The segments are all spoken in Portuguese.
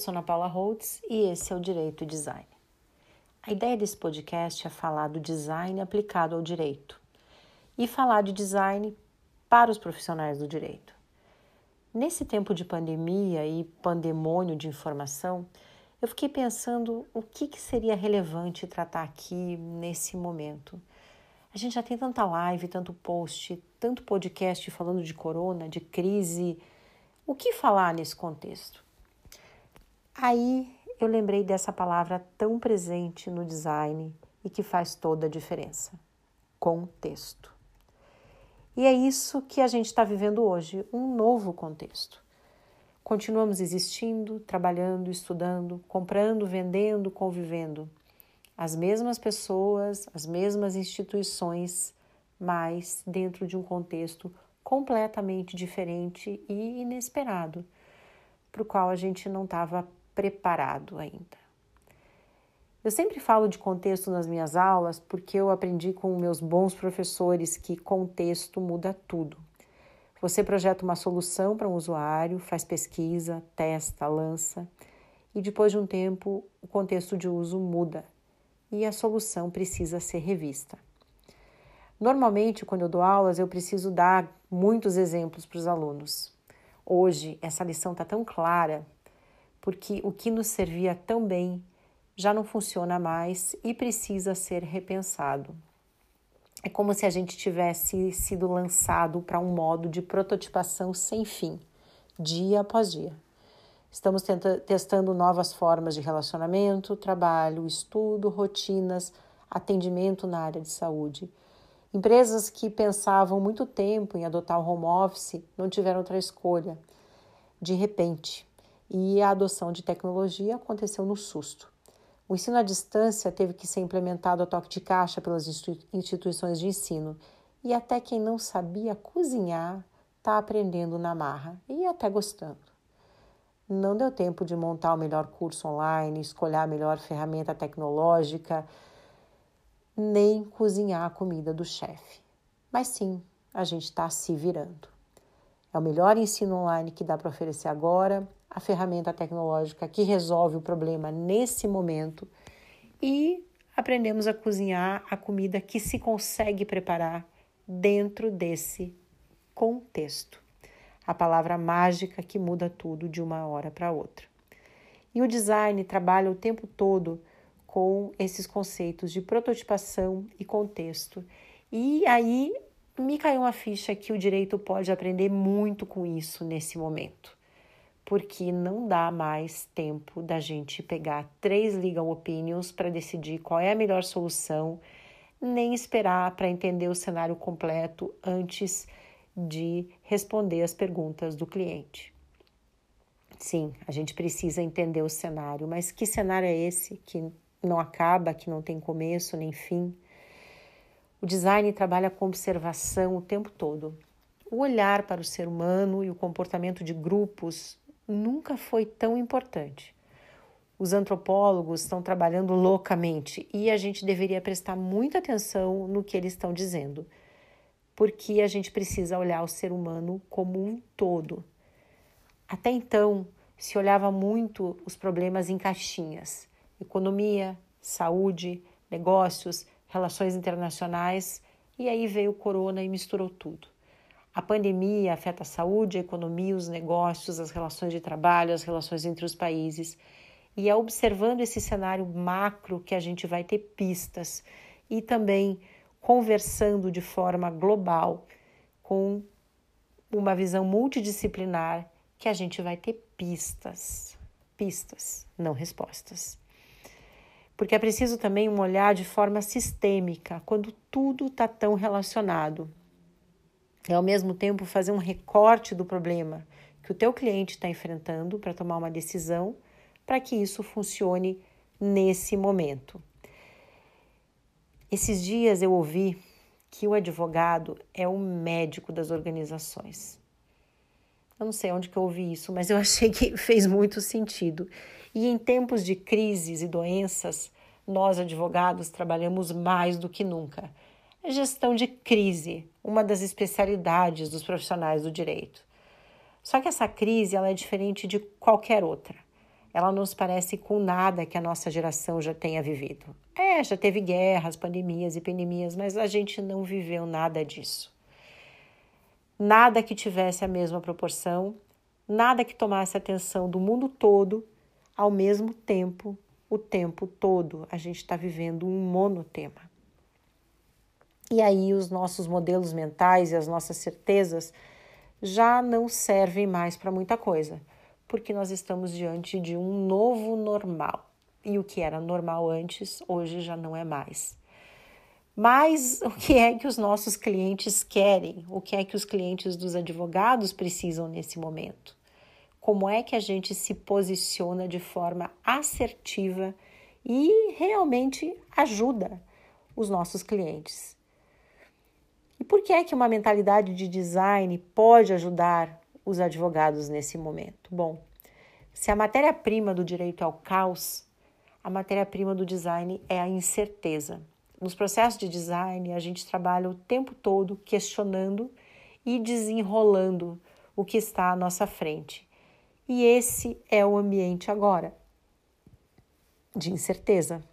sou Ana Paula Holtz e esse é o Direito Design. A ideia desse podcast é falar do design aplicado ao direito e falar de design para os profissionais do direito. Nesse tempo de pandemia e pandemônio de informação, eu fiquei pensando o que, que seria relevante tratar aqui nesse momento. A gente já tem tanta live, tanto post, tanto podcast falando de corona, de crise. O que falar nesse contexto? Aí eu lembrei dessa palavra tão presente no design e que faz toda a diferença: contexto. E é isso que a gente está vivendo hoje, um novo contexto. Continuamos existindo, trabalhando, estudando, comprando, vendendo, convivendo. As mesmas pessoas, as mesmas instituições, mas dentro de um contexto completamente diferente e inesperado, para o qual a gente não estava preparado ainda. Eu sempre falo de contexto nas minhas aulas porque eu aprendi com meus bons professores que contexto muda tudo. Você projeta uma solução para um usuário, faz pesquisa, testa, lança, e depois de um tempo o contexto de uso muda e a solução precisa ser revista. Normalmente, quando eu dou aulas, eu preciso dar muitos exemplos para os alunos. Hoje, essa lição está tão clara porque o que nos servia tão bem já não funciona mais e precisa ser repensado. É como se a gente tivesse sido lançado para um modo de prototipação sem fim, dia após dia. Estamos testando novas formas de relacionamento, trabalho, estudo, rotinas, atendimento na área de saúde. Empresas que pensavam muito tempo em adotar o home office não tiveram outra escolha, de repente, e a adoção de tecnologia aconteceu no susto. O ensino à distância teve que ser implementado a toque de caixa pelas instituições de ensino, e até quem não sabia cozinhar está aprendendo na marra e até gostando. Não deu tempo de montar o melhor curso online, escolher a melhor ferramenta tecnológica, nem cozinhar a comida do chefe. Mas sim, a gente está se virando. É o melhor ensino online que dá para oferecer agora a ferramenta tecnológica que resolve o problema nesse momento e aprendemos a cozinhar a comida que se consegue preparar dentro desse contexto. A palavra mágica que muda tudo de uma hora para outra. E o design trabalha o tempo todo com esses conceitos de prototipação e contexto. E aí me caiu uma ficha que o direito pode aprender muito com isso nesse momento porque não dá mais tempo da gente pegar três legal opinions para decidir qual é a melhor solução, nem esperar para entender o cenário completo antes de responder as perguntas do cliente. Sim, a gente precisa entender o cenário, mas que cenário é esse que não acaba, que não tem começo nem fim? O design trabalha com observação o tempo todo. O olhar para o ser humano e o comportamento de grupos nunca foi tão importante. Os antropólogos estão trabalhando loucamente e a gente deveria prestar muita atenção no que eles estão dizendo, porque a gente precisa olhar o ser humano como um todo. Até então, se olhava muito os problemas em caixinhas: economia, saúde, negócios, relações internacionais, e aí veio o corona e misturou tudo. A pandemia afeta a saúde, a economia, os negócios, as relações de trabalho, as relações entre os países. E é observando esse cenário macro que a gente vai ter pistas e também conversando de forma global com uma visão multidisciplinar que a gente vai ter pistas, pistas, não respostas. Porque é preciso também um olhar de forma sistêmica, quando tudo está tão relacionado e ao mesmo tempo fazer um recorte do problema que o teu cliente está enfrentando para tomar uma decisão para que isso funcione nesse momento. Esses dias eu ouvi que o advogado é o médico das organizações. Eu não sei onde que eu ouvi isso, mas eu achei que fez muito sentido. E em tempos de crises e doenças, nós advogados trabalhamos mais do que nunca é gestão de crise, uma das especialidades dos profissionais do direito. Só que essa crise ela é diferente de qualquer outra. ela não se parece com nada que a nossa geração já tenha vivido. É, já teve guerras, pandemias, epidemias, mas a gente não viveu nada disso. Nada que tivesse a mesma proporção, nada que tomasse atenção do mundo todo ao mesmo tempo, o tempo todo. A gente está vivendo um monotema. E aí os nossos modelos mentais e as nossas certezas já não servem mais para muita coisa porque nós estamos diante de um novo normal. E o que era normal antes, hoje já não é mais. Mas o que é que os nossos clientes querem? O que é que os clientes dos advogados precisam nesse momento? Como é que a gente se posiciona de forma assertiva e realmente ajuda os nossos clientes? E por que é que uma mentalidade de design pode ajudar os advogados nesse momento? Bom, se a matéria-prima do direito é o caos, a matéria-prima do design é a incerteza. Nos processos de design, a gente trabalha o tempo todo questionando e desenrolando o que está à nossa frente. E esse é o ambiente agora de incerteza.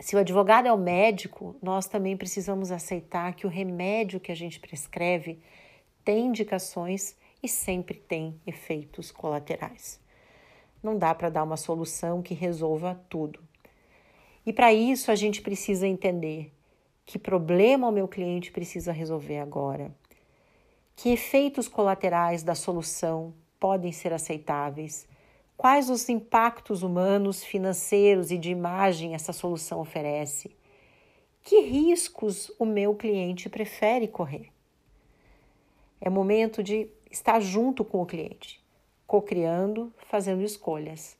Se o advogado é o médico, nós também precisamos aceitar que o remédio que a gente prescreve tem indicações e sempre tem efeitos colaterais. Não dá para dar uma solução que resolva tudo. E para isso a gente precisa entender que problema o meu cliente precisa resolver agora, que efeitos colaterais da solução podem ser aceitáveis, quais os impactos humanos, financeiros e de imagem essa solução oferece, que riscos o meu cliente prefere correr. É momento de estar junto com o cliente, co-criando, fazendo escolhas.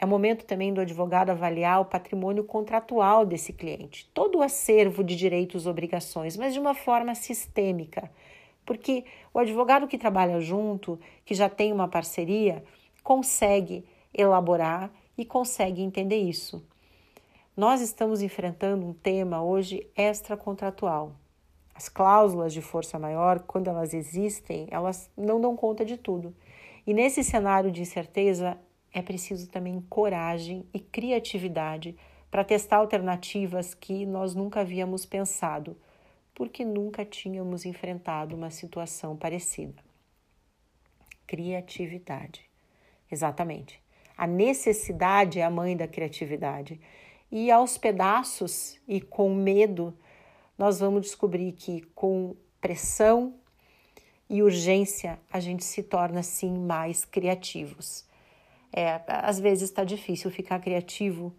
É momento também do advogado avaliar o patrimônio contratual desse cliente, todo o acervo de direitos e obrigações, mas de uma forma sistêmica. Porque o advogado que trabalha junto, que já tem uma parceria, consegue elaborar e consegue entender isso. Nós estamos enfrentando um tema hoje extracontratual, as cláusulas de força maior, quando elas existem, elas não dão conta de tudo. E nesse cenário de incerteza, é preciso também coragem e criatividade para testar alternativas que nós nunca havíamos pensado, porque nunca tínhamos enfrentado uma situação parecida. Criatividade. Exatamente. A necessidade é a mãe da criatividade. E aos pedaços e com medo, nós vamos descobrir que com pressão e urgência a gente se torna sim mais criativos. É, às vezes está difícil ficar criativo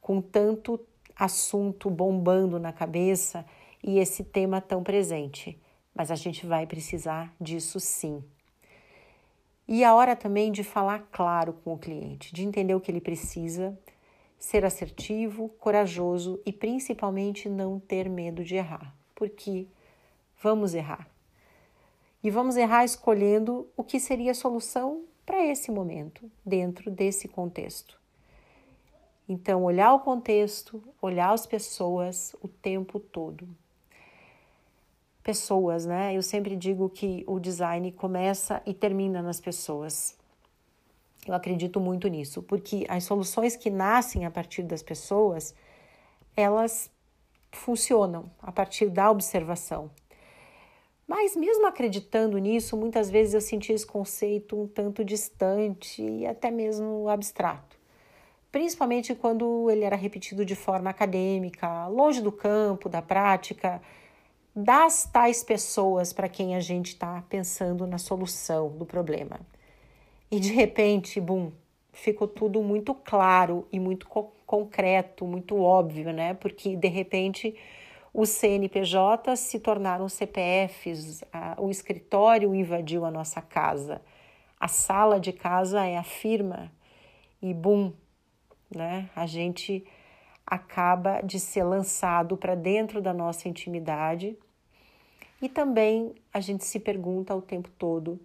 com tanto assunto bombando na cabeça e esse tema tão presente, mas a gente vai precisar disso sim. E a hora também de falar claro com o cliente, de entender o que ele precisa ser assertivo, corajoso e principalmente não ter medo de errar, porque vamos errar. E vamos errar escolhendo o que seria a solução para esse momento, dentro desse contexto. Então, olhar o contexto, olhar as pessoas o tempo todo. Pessoas, né? Eu sempre digo que o design começa e termina nas pessoas. Eu acredito muito nisso, porque as soluções que nascem a partir das pessoas, elas funcionam a partir da observação. Mas mesmo acreditando nisso, muitas vezes eu senti esse conceito um tanto distante e até mesmo abstrato. Principalmente quando ele era repetido de forma acadêmica, longe do campo, da prática, das tais pessoas para quem a gente está pensando na solução do problema. E de repente, bum, ficou tudo muito claro e muito co concreto, muito óbvio, né? Porque de repente os CNPJs se tornaram CPFs, a, o escritório invadiu a nossa casa, a sala de casa é a firma e bum, né? A gente acaba de ser lançado para dentro da nossa intimidade e também a gente se pergunta o tempo todo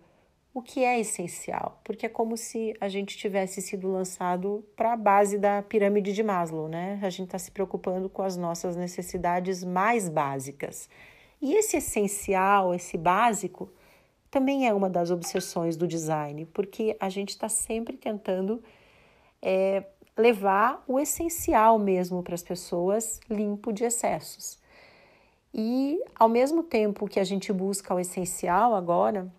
o que é essencial, porque é como se a gente tivesse sido lançado para a base da pirâmide de Maslow, né? A gente está se preocupando com as nossas necessidades mais básicas. E esse essencial, esse básico, também é uma das obsessões do design, porque a gente está sempre tentando é levar o essencial mesmo para as pessoas, limpo de excessos. E ao mesmo tempo que a gente busca o essencial agora,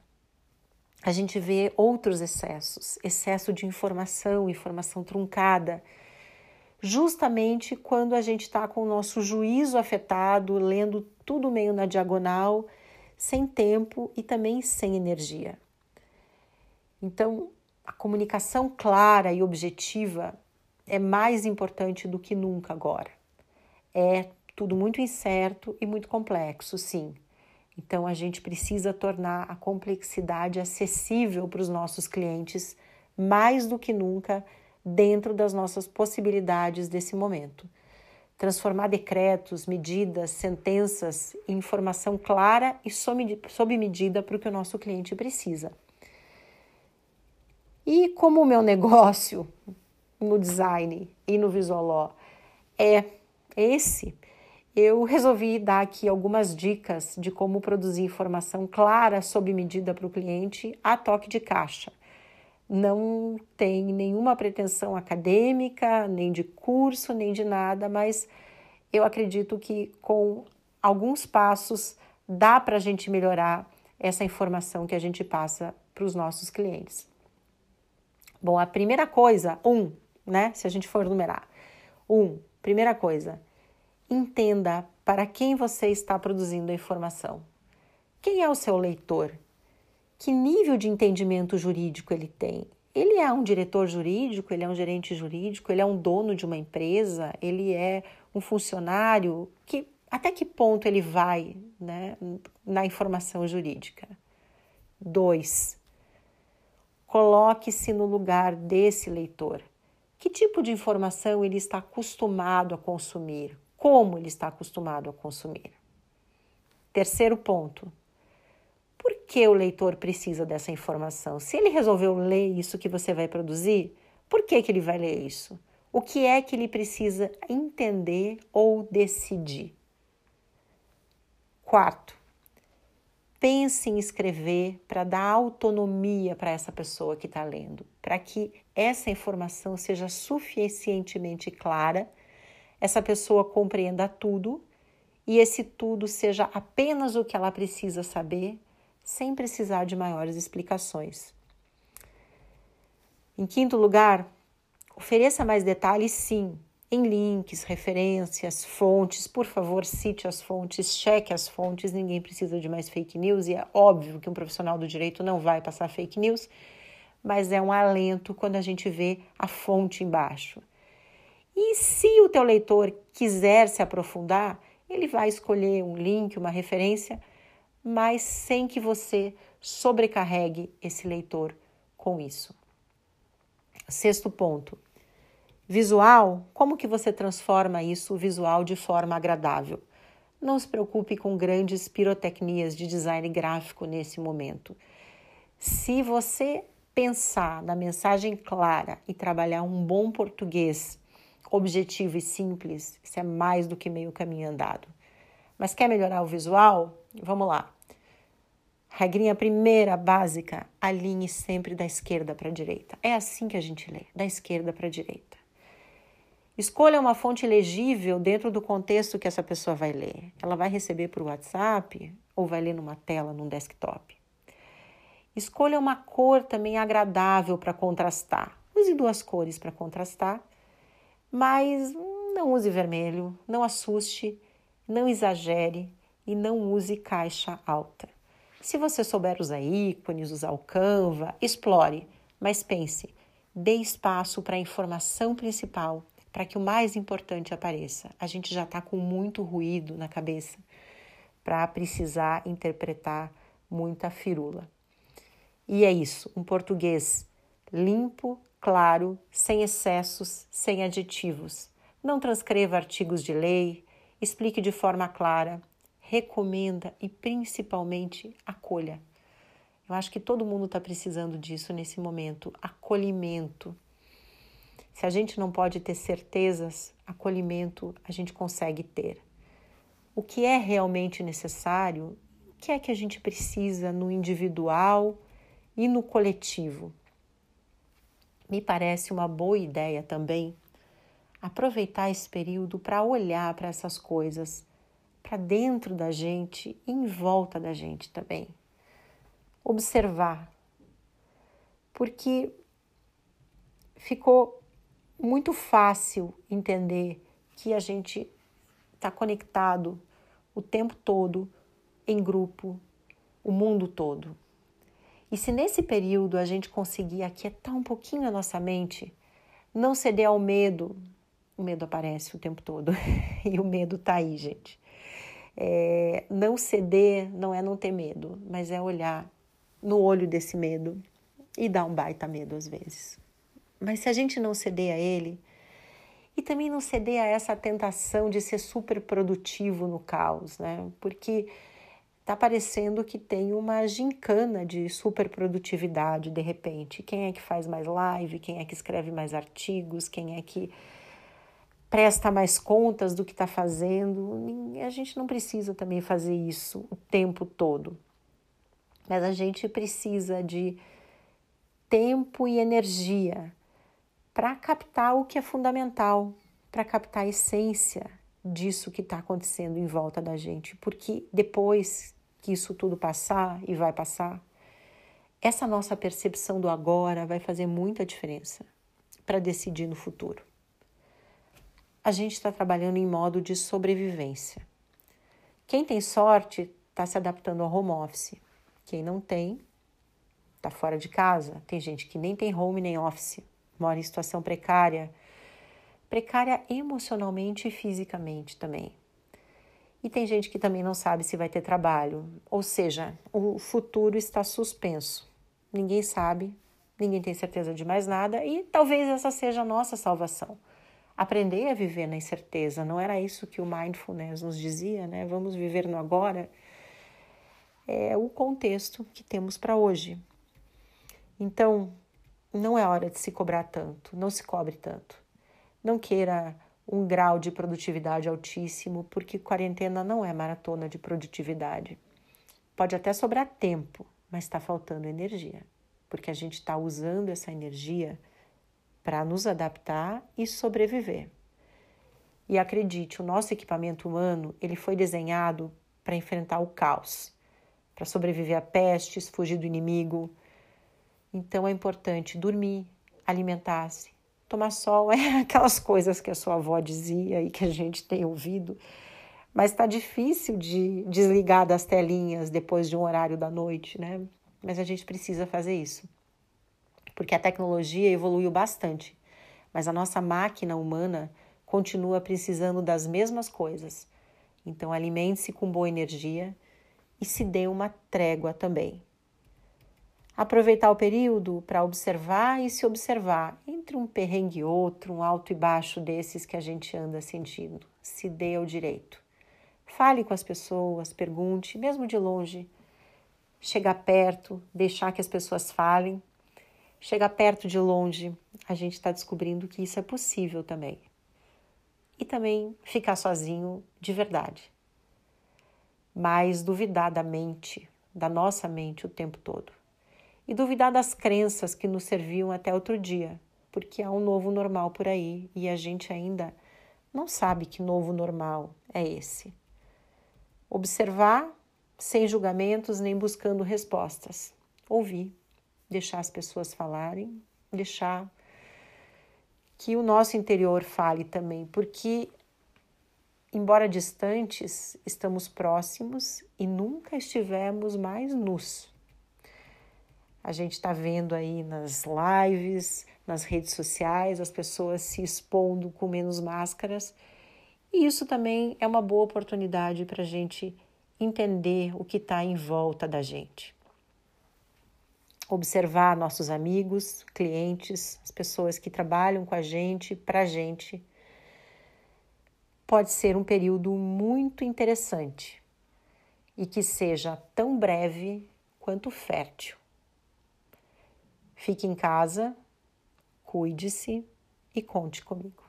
a gente vê outros excessos, excesso de informação, informação truncada, justamente quando a gente está com o nosso juízo afetado, lendo tudo meio na diagonal, sem tempo e também sem energia. Então, a comunicação clara e objetiva é mais importante do que nunca agora. É tudo muito incerto e muito complexo, sim. Então a gente precisa tornar a complexidade acessível para os nossos clientes mais do que nunca dentro das nossas possibilidades desse momento. Transformar decretos, medidas, sentenças em informação clara e sob medida para o que o nosso cliente precisa. E como o meu negócio no design e no Visualó é esse, eu resolvi dar aqui algumas dicas de como produzir informação clara sob medida para o cliente a toque de caixa. Não tem nenhuma pretensão acadêmica, nem de curso, nem de nada, mas eu acredito que com alguns passos dá para a gente melhorar essa informação que a gente passa para os nossos clientes. Bom, a primeira coisa, um, né? Se a gente for numerar. Um, primeira coisa, entenda para quem você está produzindo a informação. Quem é o seu leitor? Que nível de entendimento jurídico ele tem? Ele é um diretor jurídico, ele é um gerente jurídico, ele é um dono de uma empresa, ele é um funcionário. Que, até que ponto ele vai né, na informação jurídica? Dois, coloque-se no lugar desse leitor. Que tipo de informação ele está acostumado a consumir? Como ele está acostumado a consumir. Terceiro ponto. Por que o leitor precisa dessa informação? Se ele resolveu ler isso que você vai produzir, por que, que ele vai ler isso? O que é que ele precisa entender ou decidir? Quarto, pense em escrever para dar autonomia para essa pessoa que está lendo, para que essa informação seja suficientemente clara essa pessoa compreenda tudo e esse tudo seja apenas o que ela precisa saber, sem precisar de maiores explicações. Em quinto lugar, ofereça mais detalhes, sim, em links, referências, fontes. Por favor, cite as fontes, cheque as fontes. Ninguém precisa de mais fake news e é óbvio que um profissional do direito não vai passar fake news, mas é um alento quando a gente vê a fonte embaixo. E se o teu leitor quiser se aprofundar, ele vai escolher um link, uma referência, mas sem que você sobrecarregue esse leitor com isso. Sexto ponto. Visual, como que você transforma isso visual de forma agradável? Não se preocupe com grandes pirotecnias de design gráfico nesse momento. Se você pensar na mensagem clara e trabalhar um bom português objetivo e simples, isso é mais do que meio caminho andado. Mas quer melhorar o visual? Vamos lá. Regrinha primeira, básica, alinhe sempre da esquerda para a direita. É assim que a gente lê, da esquerda para a direita. Escolha uma fonte legível dentro do contexto que essa pessoa vai ler. Ela vai receber por WhatsApp ou vai ler numa tela, num desktop. Escolha uma cor também agradável para contrastar. Use duas cores para contrastar mas não use vermelho, não assuste, não exagere e não use caixa alta. Se você souber usar ícones, usar o Canva, explore, mas pense, dê espaço para a informação principal, para que o mais importante apareça. A gente já está com muito ruído na cabeça para precisar interpretar muita firula. E é isso, um português limpo, claro, sem excessos, sem aditivos. Não transcreva artigos de lei, explique de forma clara, recomenda e principalmente acolha. Eu acho que todo mundo está precisando disso nesse momento acolhimento. Se a gente não pode ter certezas, acolhimento a gente consegue ter. O que é realmente necessário, o que é que a gente precisa no individual e no coletivo. Me parece uma boa ideia também aproveitar esse período para olhar para essas coisas, para dentro da gente e em volta da gente também. Observar. Porque ficou muito fácil entender que a gente está conectado o tempo todo, em grupo, o mundo todo. E se nesse período a gente conseguir aquietar um pouquinho a nossa mente, não ceder ao medo, o medo aparece o tempo todo e o medo tá aí, gente. É, não ceder não é não ter medo, mas é olhar no olho desse medo e dar um baita medo às vezes. Mas se a gente não ceder a ele, e também não ceder a essa tentação de ser super produtivo no caos, né? Porque tá parecendo que tem uma gincana de super produtividade de repente. Quem é que faz mais live? Quem é que escreve mais artigos? Quem é que presta mais contas do que está fazendo? A gente não precisa também fazer isso o tempo todo. Mas a gente precisa de tempo e energia para captar o que é fundamental, para captar a essência disso que está acontecendo em volta da gente, porque depois que isso tudo passar e vai passar, essa nossa percepção do agora vai fazer muita diferença para decidir no futuro. A gente está trabalhando em modo de sobrevivência. Quem tem sorte está se adaptando ao home office. Quem não tem, está fora de casa. Tem gente que nem tem home nem office mora em situação precária, precária emocionalmente e fisicamente também. E tem gente que também não sabe se vai ter trabalho, ou seja, o futuro está suspenso. Ninguém sabe, ninguém tem certeza de mais nada e talvez essa seja a nossa salvação. Aprender a viver na incerteza, não era isso que o mindfulness nos dizia, né? Vamos viver no agora. É o contexto que temos para hoje. Então, não é hora de se cobrar tanto, não se cobre tanto. Não queira um grau de produtividade altíssimo, porque quarentena não é maratona de produtividade. Pode até sobrar tempo, mas está faltando energia, porque a gente está usando essa energia para nos adaptar e sobreviver. E acredite, o nosso equipamento humano ele foi desenhado para enfrentar o caos, para sobreviver a pestes, fugir do inimigo, então é importante dormir, alimentar-se, tomar sol, é aquelas coisas que a sua avó dizia e que a gente tem ouvido. Mas está difícil de desligar das telinhas depois de um horário da noite, né? Mas a gente precisa fazer isso. Porque a tecnologia evoluiu bastante, mas a nossa máquina humana continua precisando das mesmas coisas. Então, alimente-se com boa energia e se dê uma trégua também aproveitar o período para observar e se observar entre um perrengue e outro, um alto e baixo desses que a gente anda sentindo. Se dê ao direito. Fale com as pessoas, pergunte, mesmo de longe. Chegar perto, deixar que as pessoas falem. Chegar perto de longe, a gente está descobrindo que isso é possível também. E também ficar sozinho de verdade. Mas duvidar da mente, da nossa mente o tempo todo e duvidar das crenças que nos serviam até outro dia, porque há um novo normal por aí e a gente ainda não sabe que novo normal é esse. Observar sem julgamentos nem buscando respostas. Ouvir, deixar as pessoas falarem, deixar que o nosso interior fale também, porque, embora distantes, estamos próximos e nunca estivemos mais nus. A gente está vendo aí nas lives, nas redes sociais, as pessoas se expondo com menos máscaras. E isso também é uma boa oportunidade para a gente entender o que está em volta da gente. Observar nossos amigos, clientes, as pessoas que trabalham com a gente, para a gente. Pode ser um período muito interessante e que seja tão breve quanto fértil. Fique em casa, cuide-se e conte comigo.